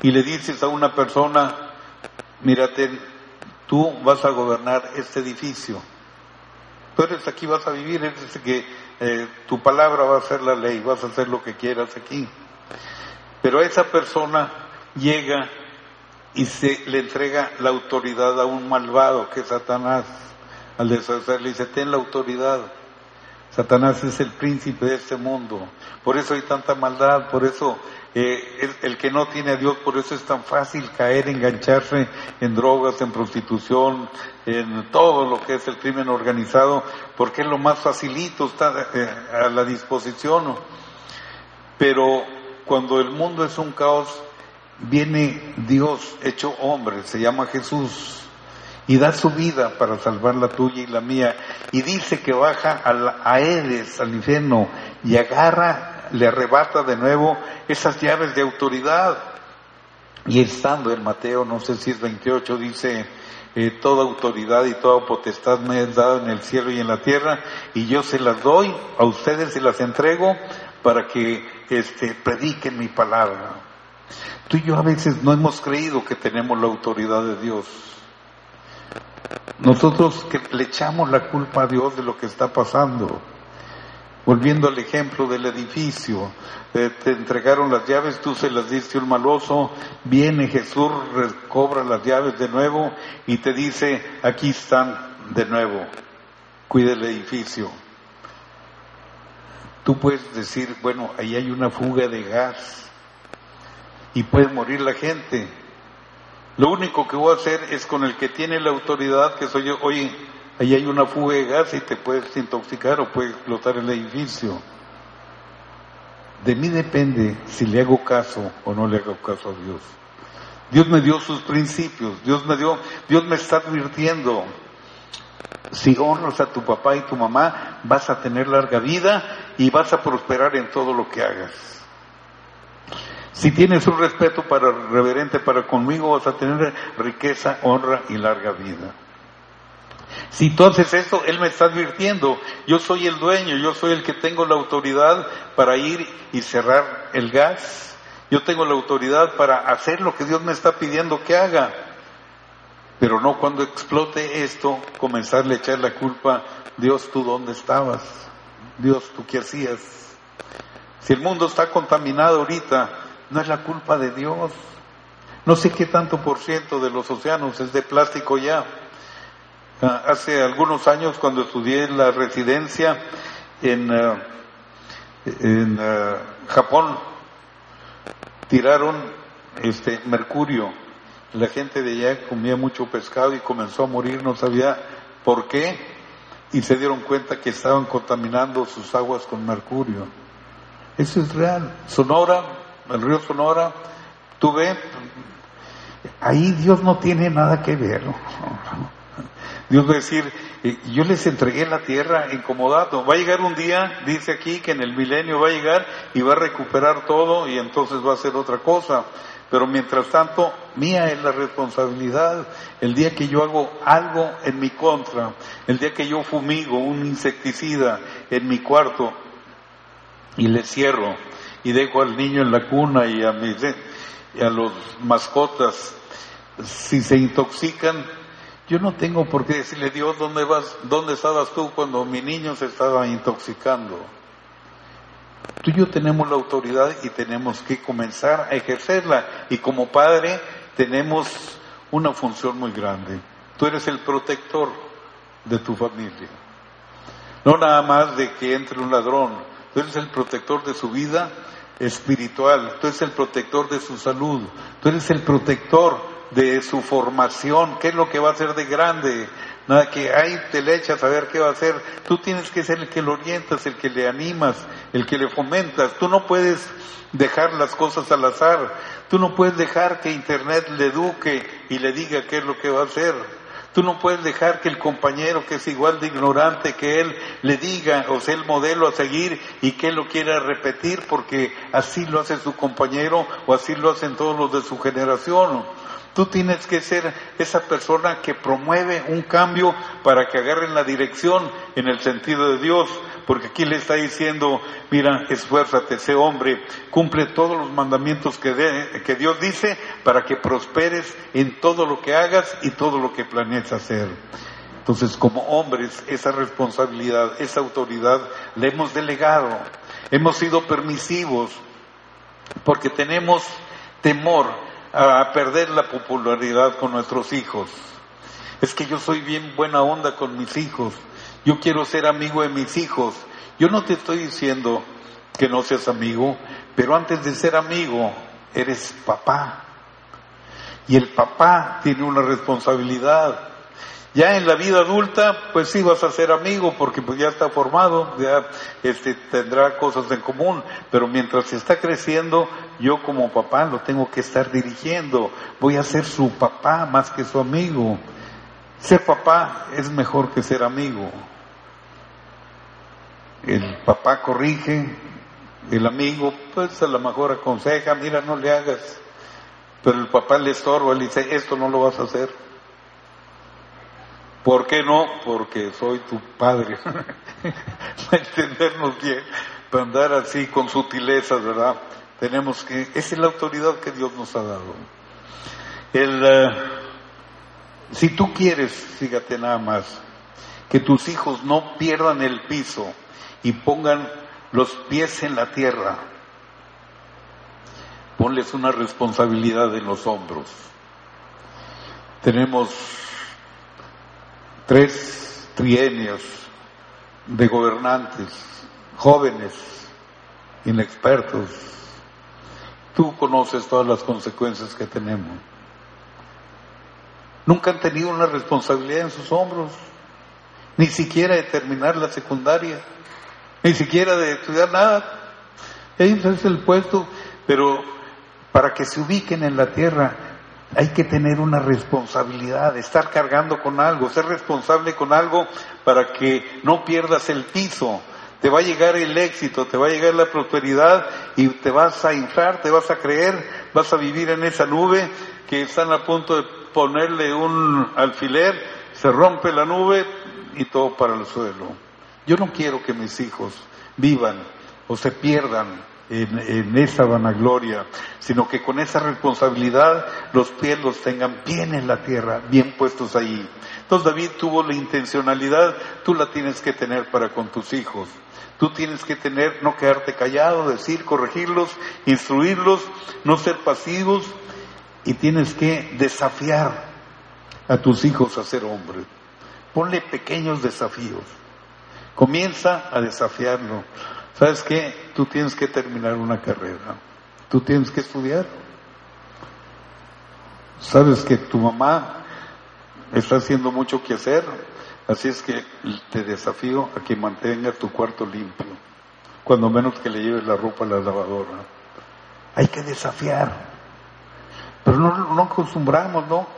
y le dices a una persona, mírate, tú vas a gobernar este edificio. Tú eres aquí, vas a vivir, eres que eh, tu palabra va a ser la ley, vas a hacer lo que quieras aquí. Pero esa persona llega y se le entrega la autoridad a un malvado que es Satanás. Al deshacer le dice, ten la autoridad. Satanás es el príncipe de este mundo. Por eso hay tanta maldad, por eso eh, el, que no tiene a Dios, por eso es tan fácil caer, engancharse en drogas, en prostitución, en todo lo que es el crimen organizado, porque es lo más facilito, está eh, a la disposición. Pero cuando el mundo es un caos, viene Dios hecho hombre, se llama Jesús, y da su vida para salvar la tuya y la mía, y dice que baja al, a al infierno, y agarra, le arrebata de nuevo esas llaves de autoridad. Y estando en Mateo, no sé si es 28, dice, eh, toda autoridad y toda potestad me es dada en el cielo y en la tierra, y yo se las doy, a ustedes se las entrego para que este, prediquen mi palabra. Tú y yo a veces no hemos creído que tenemos la autoridad de Dios. Nosotros que le echamos la culpa a Dios de lo que está pasando. Volviendo al ejemplo del edificio, eh, te entregaron las llaves, tú se las diste un maloso, viene Jesús, recobra las llaves de nuevo y te dice, aquí están de nuevo, cuide el edificio. Tú puedes decir, bueno, ahí hay una fuga de gas y puede morir la gente. Lo único que voy a hacer es con el que tiene la autoridad, que soy yo, oye, ahí hay una fuga de gas y te puedes intoxicar o puede explotar el edificio. De mí depende si le hago caso o no le hago caso a Dios. Dios me dio sus principios, Dios me dio, Dios me está advirtiendo. Si honras a tu papá y tu mamá, vas a tener larga vida y vas a prosperar en todo lo que hagas. Si tienes un respeto para reverente para conmigo, vas a tener riqueza, honra y larga vida. Si tú haces eso, Él me está advirtiendo, yo soy el dueño, yo soy el que tengo la autoridad para ir y cerrar el gas, yo tengo la autoridad para hacer lo que Dios me está pidiendo que haga, pero no cuando explote esto, comenzarle a echar la culpa, Dios, ¿tú dónde estabas? Dios, ¿tú qué hacías? Si el mundo está contaminado ahorita, no es la culpa de Dios. No sé qué tanto por ciento de los océanos es de plástico ya. Ah, Hace algunos años cuando estudié la residencia en, ah, en ah, Japón, tiraron este mercurio. La gente de allá comía mucho pescado y comenzó a morir, no sabía por qué, y se dieron cuenta que estaban contaminando sus aguas con mercurio. Eso es real. Sonora, el río Sonora, tú ves, ahí Dios no tiene nada que ver. Dios va a decir, yo les entregué la tierra incomodado. Va a llegar un día, dice aquí, que en el milenio va a llegar y va a recuperar todo y entonces va a hacer otra cosa. Pero mientras tanto, mía es la responsabilidad. El día que yo hago algo en mi contra, el día que yo fumigo un insecticida en mi cuarto y le cierro y dejo al niño en la cuna y a, mis, y a los mascotas, si se intoxican, yo no tengo por qué decirle, Dios, ¿dónde vas? ¿Dónde estabas tú cuando mi niño se estaba intoxicando? Tú y yo tenemos la autoridad y tenemos que comenzar a ejercerla. Y como padre tenemos una función muy grande. Tú eres el protector de tu familia. No nada más de que entre un ladrón. Tú eres el protector de su vida espiritual. Tú eres el protector de su salud. Tú eres el protector de su formación. ¿Qué es lo que va a hacer de grande? Nada que ahí te le echas a ver qué va a hacer. Tú tienes que ser el que lo orientas, el que le animas, el que le fomentas. Tú no puedes dejar las cosas al azar. Tú no puedes dejar que Internet le eduque y le diga qué es lo que va a hacer. Tú no puedes dejar que el compañero que es igual de ignorante que él le diga o sea el modelo a seguir y que él lo quiera repetir porque así lo hace su compañero o así lo hacen todos los de su generación. Tú tienes que ser esa persona que promueve un cambio para que agarren la dirección en el sentido de Dios, porque aquí le está diciendo, mira, esfuérzate, sé hombre, cumple todos los mandamientos que, de- que Dios dice para que prosperes en todo lo que hagas y todo lo que planees hacer. Entonces, como hombres, esa responsabilidad, esa autoridad, le hemos delegado. Hemos sido permisivos porque tenemos temor a perder la popularidad con nuestros hijos. Es que yo soy bien buena onda con mis hijos. Yo quiero ser amigo de mis hijos. Yo no te estoy diciendo que no seas amigo, pero antes de ser amigo, eres papá. Y el papá tiene una responsabilidad. Ya en la vida adulta, pues sí vas a ser amigo porque pues ya está formado, ya este, tendrá cosas en común, pero mientras está creciendo, yo como papá lo tengo que estar dirigiendo, voy a ser su papá más que su amigo. Ser papá es mejor que ser amigo. El papá corrige, el amigo pues a lo mejor aconseja, mira, no le hagas, pero el papá le estorba, le dice, esto no lo vas a hacer. ¿Por qué no? Porque soy tu padre. Para entendernos bien, para andar así con sutilezas, ¿verdad? Tenemos que, esa es la autoridad que Dios nos ha dado. El, eh, si tú quieres, fíjate nada más, que tus hijos no pierdan el piso y pongan los pies en la tierra, ponles una responsabilidad en los hombros. Tenemos tres trienios de gobernantes, jóvenes, inexpertos. Tú conoces todas las consecuencias que tenemos. Nunca han tenido una responsabilidad en sus hombros, ni siquiera de terminar la secundaria, ni siquiera de estudiar nada. Ese es el puesto, pero para que se ubiquen en la tierra hay que tener una responsabilidad, estar cargando con algo, ser responsable con algo para que no pierdas el piso. Te va a llegar el éxito, te va a llegar la prosperidad y te vas a inflar, te vas a creer, vas a vivir en esa nube que están a punto de ponerle un alfiler, se rompe la nube y todo para el suelo. Yo no quiero que mis hijos vivan o se pierdan en, esa vanagloria, sino que con esa responsabilidad los pies los tengan bien en la tierra, bien puestos ahí. Entonces David tuvo la intencionalidad, tú la tienes que tener para con tus hijos. Tú tienes que tener, no quedarte callado, decir, corregirlos, instruirlos, no ser pasivos y tienes que desafiar a tus hijos a ser hombres. Ponle pequeños desafíos. Comienza a desafiarlo. ¿Sabes qué? Tú tienes que terminar una carrera. Tú tienes que estudiar. Sabes que tu mamá está haciendo mucho que hacer, así es que te desafío a que mantenga tu cuarto limpio, cuando menos que le lleves la ropa a la lavadora. Hay que desafiar, pero no, no acostumbramos, ¿no?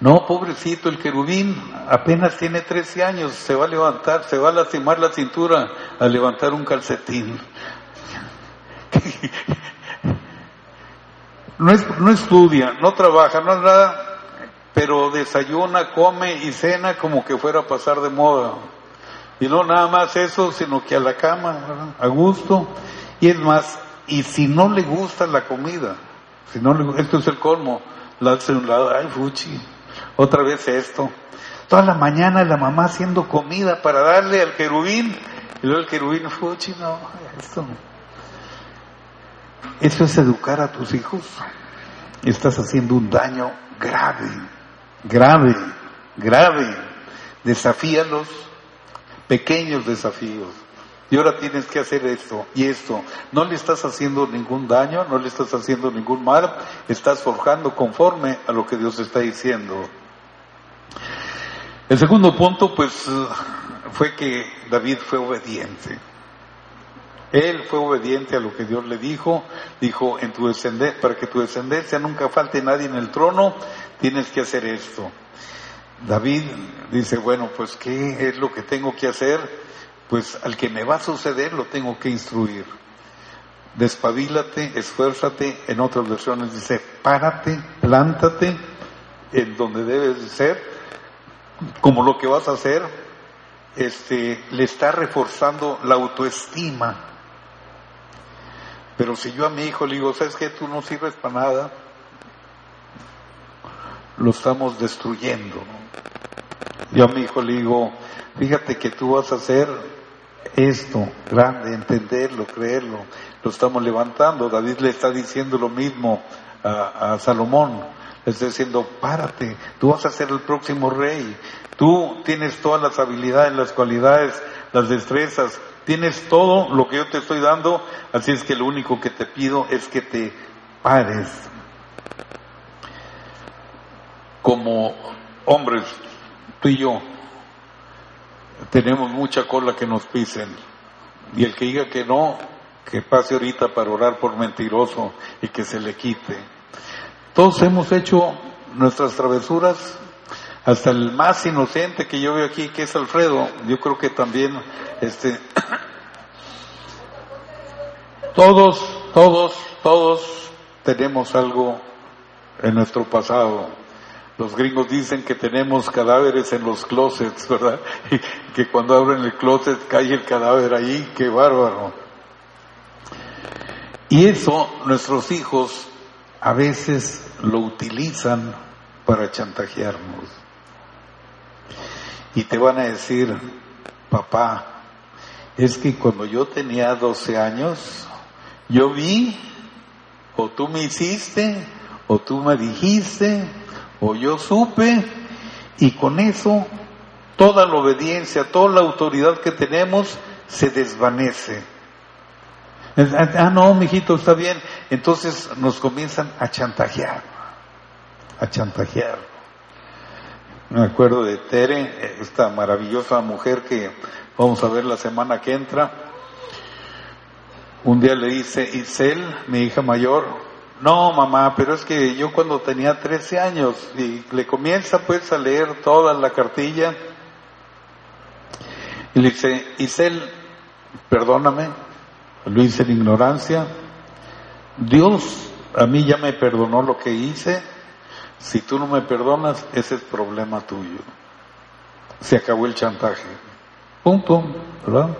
No, pobrecito, el querubín apenas tiene 13 años, se va a levantar, se va a lastimar la cintura a levantar un calcetín. No, es, no estudia, no trabaja, no es nada, pero desayuna, come y cena como que fuera a pasar de moda. Y no nada más eso, sino que a la cama, a gusto. Y es más, y si no le gusta la comida, si no le, esto es el colmo, la hace un lado, ay, fuchi, otra vez esto. Toda la mañana la mamá haciendo comida para darle al querubín, y luego el querubín, fuchi, no, esto. Eso es educar a tus hijos. Estás haciendo un daño grave, grave, grave. Desafíalos, pequeños desafíos. Y ahora tienes que hacer esto y esto. No le estás haciendo ningún daño, no le estás haciendo ningún mal, estás forjando conforme a lo que Dios está diciendo. El segundo punto, pues, fue que David fue obediente. Él fue obediente a lo que Dios le dijo, dijo, en tu descendencia, para que tu descendencia nunca falte nadie en el trono, tienes que hacer esto. David dice, bueno, pues, ¿qué es lo que tengo que hacer? Pues al que me va a suceder lo tengo que instruir. Despabilate, esfuérzate, en otras versiones dice, párate, plántate en donde debes de ser, como lo que vas a hacer, este, le está reforzando la autoestima. Pero si yo a mi hijo le digo, ¿sabes qué? Tú no sirves para nada, lo estamos destruyendo. Yo a mi hijo le digo, fíjate que tú vas a hacer esto grande, entenderlo, creerlo, lo estamos levantando. David le está diciendo lo mismo a, Salomón, está diciendo, párate, tú vas a ser el próximo rey, tú tienes todas las habilidades, las cualidades las destrezas, tienes todo lo que yo te estoy dando, así es que lo único que te pido es que te pares. Como hombres, tú y yo, tenemos mucha cola que nos pisen. Y el que diga que no, que pase ahorita para orar por mentiroso y que se le quite. Todos hemos hecho nuestras travesuras, hasta el más inocente que yo veo aquí, que es Alfredo, yo creo que también, este, todos, todos, todos tenemos algo en nuestro pasado. Los gringos dicen que tenemos cadáveres en los closets, ¿verdad? Y que cuando abren el closet cae el cadáver ahí, qué bárbaro. Y eso nuestros hijos a veces lo utilizan para chantajearnos. Y te van a decir, papá, es que cuando yo tenía 12 años, yo vi, o tú me hiciste, o tú me dijiste, o yo supe, y con eso toda la obediencia, toda la autoridad que tenemos se desvanece. Ah, no, mijito, está bien. Entonces nos comienzan a chantajear, a chantajear. Me acuerdo de Tere, esta maravillosa mujer que vamos a ver la semana que entra. Un día le dice, Isel, mi hija mayor, no mamá, pero es que yo cuando tenía 13 años y le comienza pues a leer toda la cartilla y le dice, Isel, perdóname, lo hice en ignorancia, Dios a mí ya me perdonó lo que hice, si tú no me perdonas, ese es problema tuyo. Se acabó el chantaje. Punto, ¿verdad?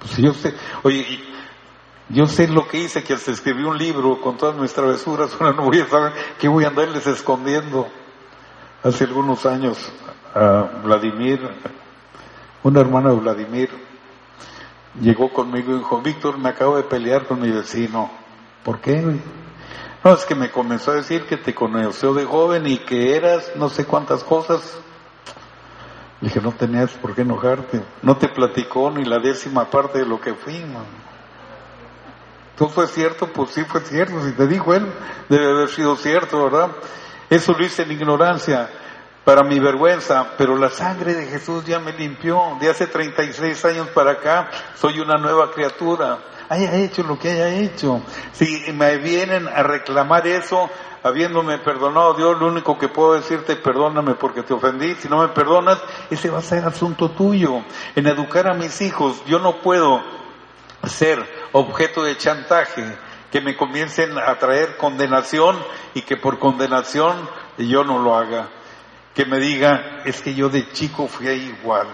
Pues yo sé, oye, yo sé lo que hice, que hasta escribí un libro con todas mis travesuras, ahora no voy a saber qué voy a andarles escondiendo. Hace algunos años, a Vladimir, una hermana de Vladimir, llegó conmigo y dijo, Víctor, me acabo de pelear con mi vecino. ¿Por qué? No, es que me comenzó a decir que te conoció de joven y que eras no sé cuántas cosas. Le dije, no tenías por qué enojarte. No te platicó ni la décima parte de lo que fui, man. ¿Tú fue cierto? Pues sí fue cierto. Si te dijo él, debe haber sido cierto, ¿verdad? Eso lo hice en ignorancia, para mi vergüenza, pero la sangre de Jesús ya me limpió. De hace 36 años para acá, soy una nueva criatura. Haya hecho lo que haya hecho. Si me vienen a reclamar eso, habiéndome perdonado Dios, lo único que puedo decirte, perdóname porque te ofendí. Si no me perdonas, ese va a ser asunto tuyo. En educar a mis hijos, yo no puedo ser objeto de chantaje, que me comiencen a traer condenación y que por condenación yo no lo haga. Que me diga, es que yo de chico fui igual.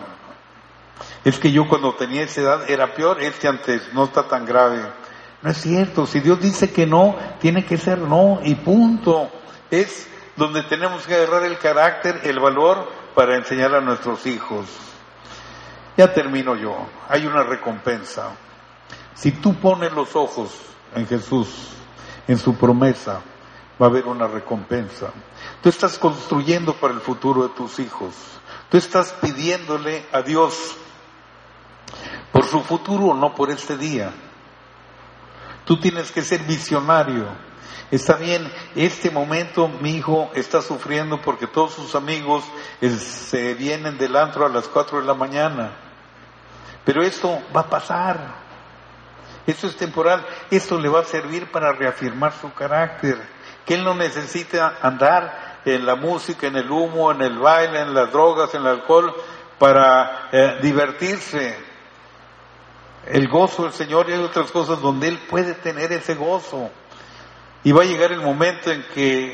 Es que yo cuando tenía esa edad era peor, este antes no está tan grave. No es cierto, si Dios dice que no, tiene que ser no y punto. Es donde tenemos que agarrar el carácter, el valor para enseñar a nuestros hijos. Ya termino yo, hay una recompensa. Si tú pones los ojos en Jesús, en su promesa, va a haber una recompensa. Tú estás construyendo para el futuro de tus hijos. Tú estás pidiéndole a Dios por su futuro, no por este día. Tú tienes que ser visionario. Está bien, este momento mi hijo está sufriendo porque todos sus amigos eh, se vienen del antro a las 4 de la mañana. Pero esto va a pasar. Esto es temporal. Esto le va a servir para reafirmar su carácter. Que él no necesita andar en la música, en el humo, en el baile, en las drogas, en el alcohol, para eh, divertirse. El gozo del Señor y hay otras cosas donde Él puede tener ese gozo. Y va a llegar el momento en que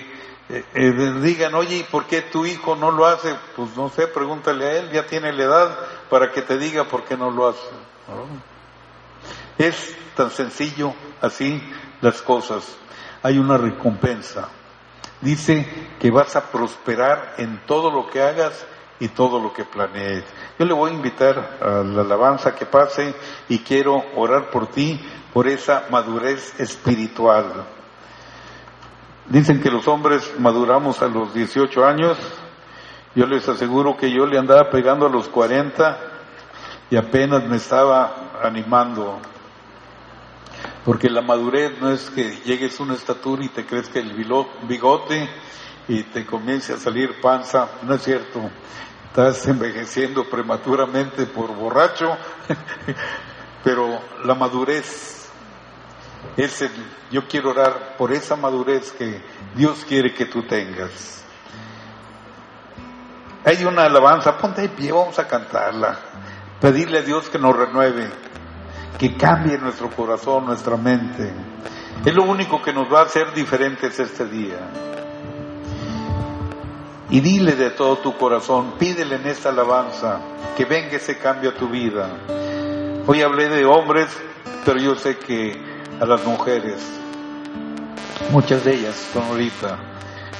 eh, eh, digan, oye, ¿y por qué tu hijo no lo hace? Pues no sé, pregúntale a él, ya tiene la edad para que te diga por qué no lo hace. Es tan sencillo así las cosas. Hay una recompensa. Dice que vas a prosperar en todo lo que hagas y todo lo que planees. Yo le voy a invitar a la alabanza que pase y quiero orar por ti, por esa madurez espiritual. Dicen que los hombres maduramos a los 18 años. Yo les aseguro que yo le andaba pegando a los 40 y apenas me estaba animando. Porque la madurez no es que llegues a una estatura y te crezca el bigote y te comience a salir panza, no es cierto. Estás envejeciendo prematuramente por borracho, pero la madurez es el, yo quiero orar por esa madurez que Dios quiere que tú tengas. Hay una alabanza, ponte de pie, vamos a cantarla. Pedirle a Dios que nos renueve, que cambie nuestro corazón, nuestra mente. Es lo único que nos va a hacer diferentes este día. Y dile de todo tu corazón, pídele en esta alabanza que venga ese cambio a tu vida. Hoy hablé de hombres, pero yo sé que a las mujeres, muchas de ellas son ahorita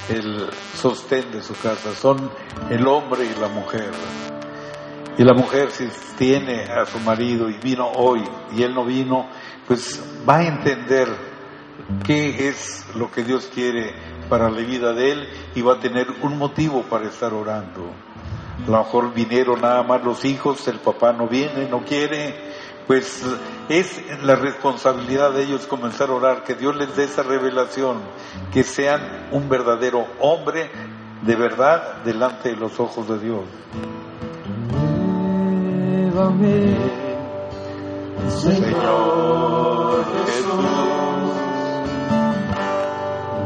el sostén de su casa, son el hombre y la mujer. Y la mujer si tiene a su marido y vino hoy y él no vino, pues va a entender qué es lo que Dios quiere para la vida de él y va a tener un motivo para estar orando. A lo mejor vinieron nada más los hijos, el papá no viene, no quiere, pues es la responsabilidad de ellos comenzar a orar, que Dios les dé esa revelación, que sean un verdadero hombre de verdad delante de los ojos de Dios. Señor Jesús,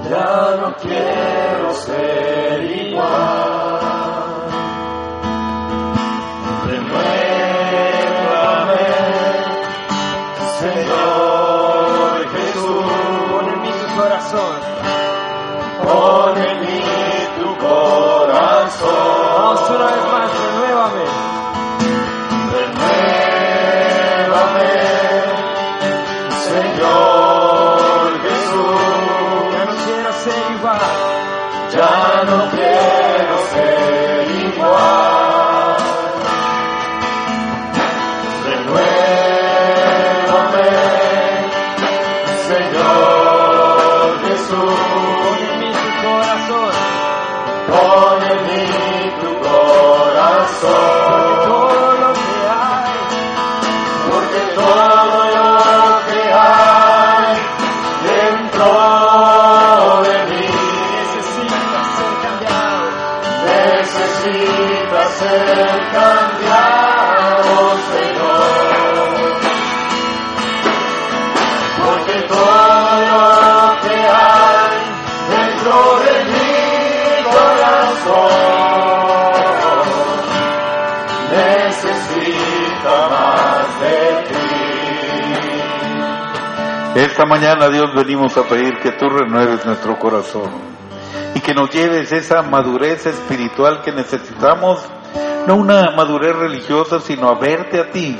Ya no quiero ser igual. Renuévame, Señor Jesús. Pon en mí tu corazón. Pon en mí tu corazón. Esta mañana, Dios, venimos a pedir que tú renueves nuestro corazón y que nos lleves esa madurez espiritual que necesitamos, no una madurez religiosa, sino a verte a ti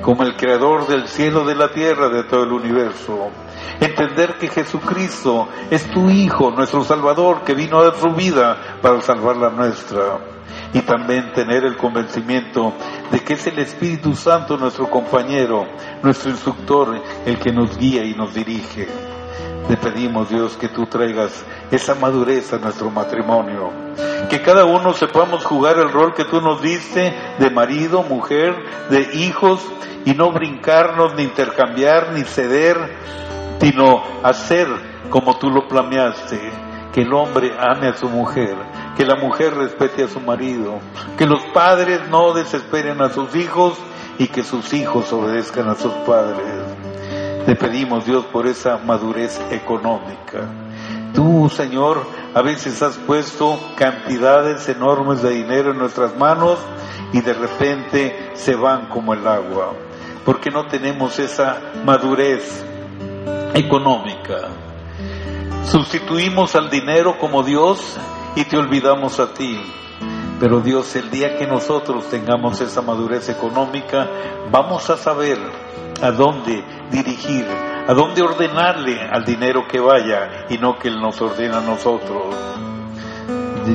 como el creador del cielo, de la tierra, de todo el universo. Entender que Jesucristo es tu Hijo, nuestro Salvador, que vino a dar su vida para salvar la nuestra. Y también tener el convencimiento de que es el Espíritu Santo nuestro compañero, nuestro instructor, el que nos guía y nos dirige. Te pedimos, Dios, que tú traigas esa madurez a nuestro matrimonio. Que cada uno sepamos jugar el rol que tú nos diste de marido, mujer, de hijos, y no brincarnos, ni intercambiar, ni ceder, sino hacer como tú lo planeaste. Que el hombre ame a su mujer, que la mujer respete a su marido, que los padres no desesperen a sus hijos y que sus hijos obedezcan a sus padres. Te pedimos, Dios, por esa madurez económica. Tú, Señor, a veces has puesto cantidades enormes de dinero en nuestras manos y de repente se van como el agua, porque no tenemos esa madurez económica. Sustituimos al dinero como Dios y te olvidamos a ti. Pero Dios, el día que nosotros tengamos esa madurez económica, vamos a saber a dónde dirigir, a dónde ordenarle al dinero que vaya y no que Él nos ordena a nosotros.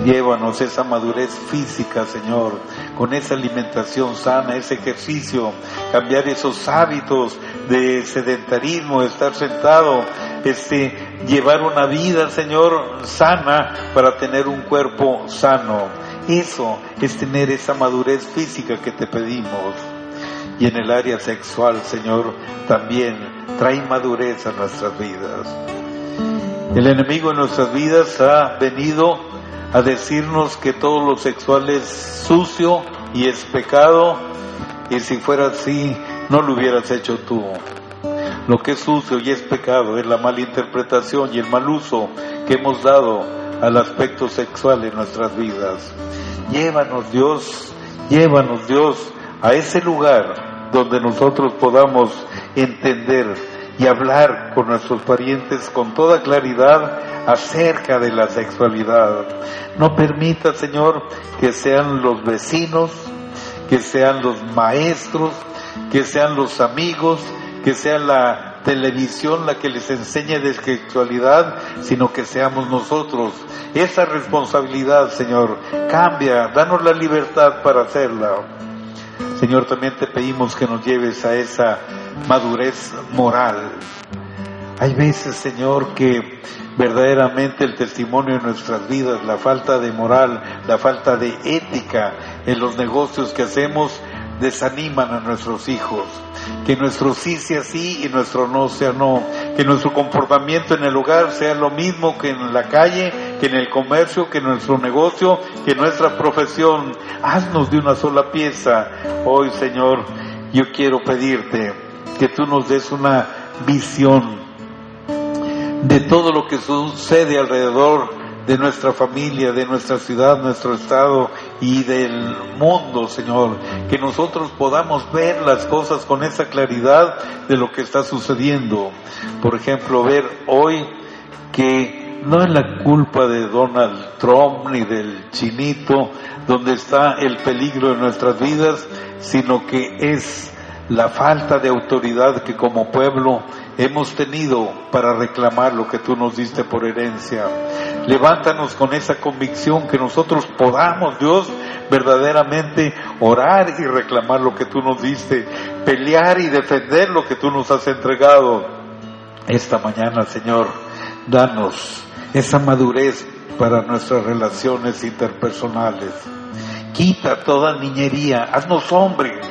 Llévanos esa madurez física, Señor, con esa alimentación sana, ese ejercicio, cambiar esos hábitos de sedentarismo, de estar sentado, este, llevar una vida, Señor, sana para tener un cuerpo sano. Eso es tener esa madurez física que te pedimos. y en el área sexual, Señor, también trae madurez a nuestras vidas. El enemigo en nuestras vidas ha venido a decirnos que todo lo sexual es sucio y es pecado y si fuera así no lo hubieras hecho tú. Lo que es sucio y es pecado es la mala interpretación y el mal uso que hemos dado al aspecto sexual en nuestras vidas. Llévanos Dios, llévanos Dios a ese lugar donde nosotros podamos entender y hablar con nuestros parientes con toda claridad acerca de la sexualidad. No permita, Señor, que sean los vecinos, que sean los maestros, que sean los amigos, que sea la televisión la que les enseñe de sexualidad, sino que seamos nosotros. Esa responsabilidad, Señor, cambia, danos la libertad para hacerla. Señor, también te pedimos que nos lleves a esa madurez moral. Hay veces, Señor, que verdaderamente el testimonio de nuestras vidas, la falta de moral, la falta de ética en los negocios que hacemos, desaniman a nuestros hijos. Que nuestro sí sea sí y nuestro no sea no. Que nuestro comportamiento en el hogar sea lo mismo que en la calle, que en el comercio, que en nuestro negocio, que en nuestra profesión. Haznos de una sola pieza. Hoy, Señor, yo quiero pedirte que tú nos des una visión de todo lo que sucede alrededor de nuestra familia, de nuestra ciudad, nuestro estado y del mundo, Señor. Que nosotros podamos ver las cosas con esa claridad de lo que está sucediendo. Por ejemplo, ver hoy que no es la culpa de Donald Trump ni del chinito donde está el peligro de nuestras vidas, sino que es la falta de autoridad que como pueblo hemos tenido para reclamar lo que tú nos diste por herencia. Levántanos con esa convicción que nosotros podamos, Dios, verdaderamente orar y reclamar lo que tú nos diste, pelear y defender lo que tú nos has entregado. Esta mañana, Señor, danos esa madurez para nuestras relaciones interpersonales. Quita toda niñería, haznos hombres,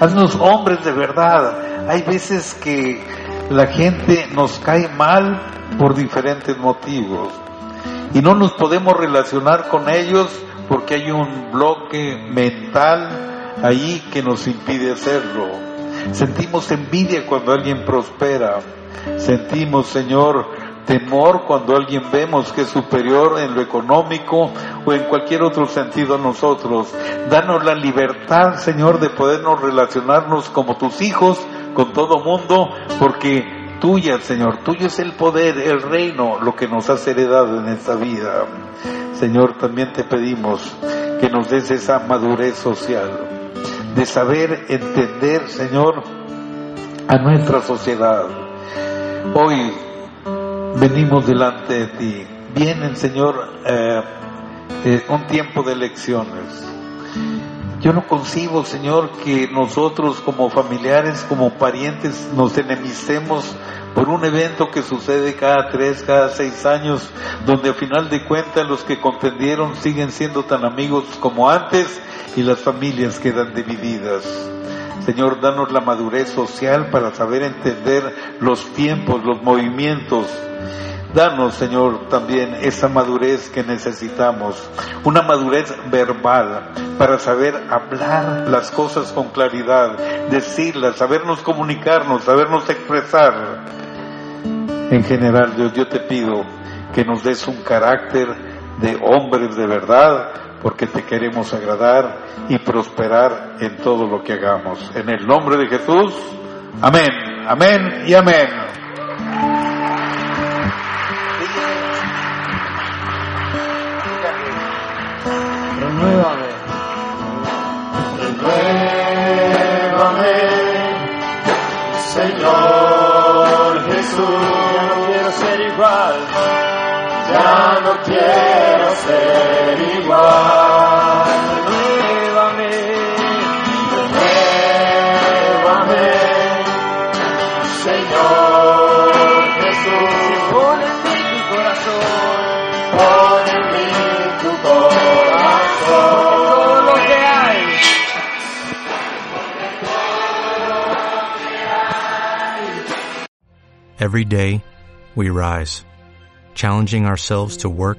haznos hombres de verdad. Hay veces que la gente nos cae mal por diferentes motivos y no nos podemos relacionar con ellos porque hay un bloque mental ahí que nos impide hacerlo. Sentimos envidia cuando alguien prospera. Sentimos, Señor, temor cuando alguien vemos que es superior en lo económico o en cualquier otro sentido a nosotros. Danos la libertad, Señor, de podernos relacionarnos como tus hijos con todo mundo, porque tuya, Señor, tuyo es el poder, el reino, lo que nos has heredado en esta vida. Señor, también te pedimos que nos des esa madurez social, de saber entender, Señor, a nuestra sociedad. Hoy venimos delante de ti. Vienen, Señor, eh, eh, un tiempo de elecciones. Yo no concibo, Señor, que nosotros como familiares, como parientes, nos enemistemos por un evento que sucede cada tres, cada seis años, donde a final de cuentas los que contendieron siguen siendo tan amigos como antes y las familias quedan divididas. Señor, danos la madurez social para saber entender los tiempos, los movimientos. Danos, Señor, también esa madurez que necesitamos, una madurez verbal para saber hablar las cosas con claridad, decirlas, sabernos comunicarnos, sabernos expresar. En general, Dios, yo te pido que nos des un carácter de hombres de verdad, porque te queremos agradar y prosperar en todo lo que hagamos. En el nombre de Jesús, amén, amén y amén. Renuévame. Renuévame, Señor Jesús. Ya no quiero ser igual. Ya no quiero Every day, we rise, challenging ourselves to work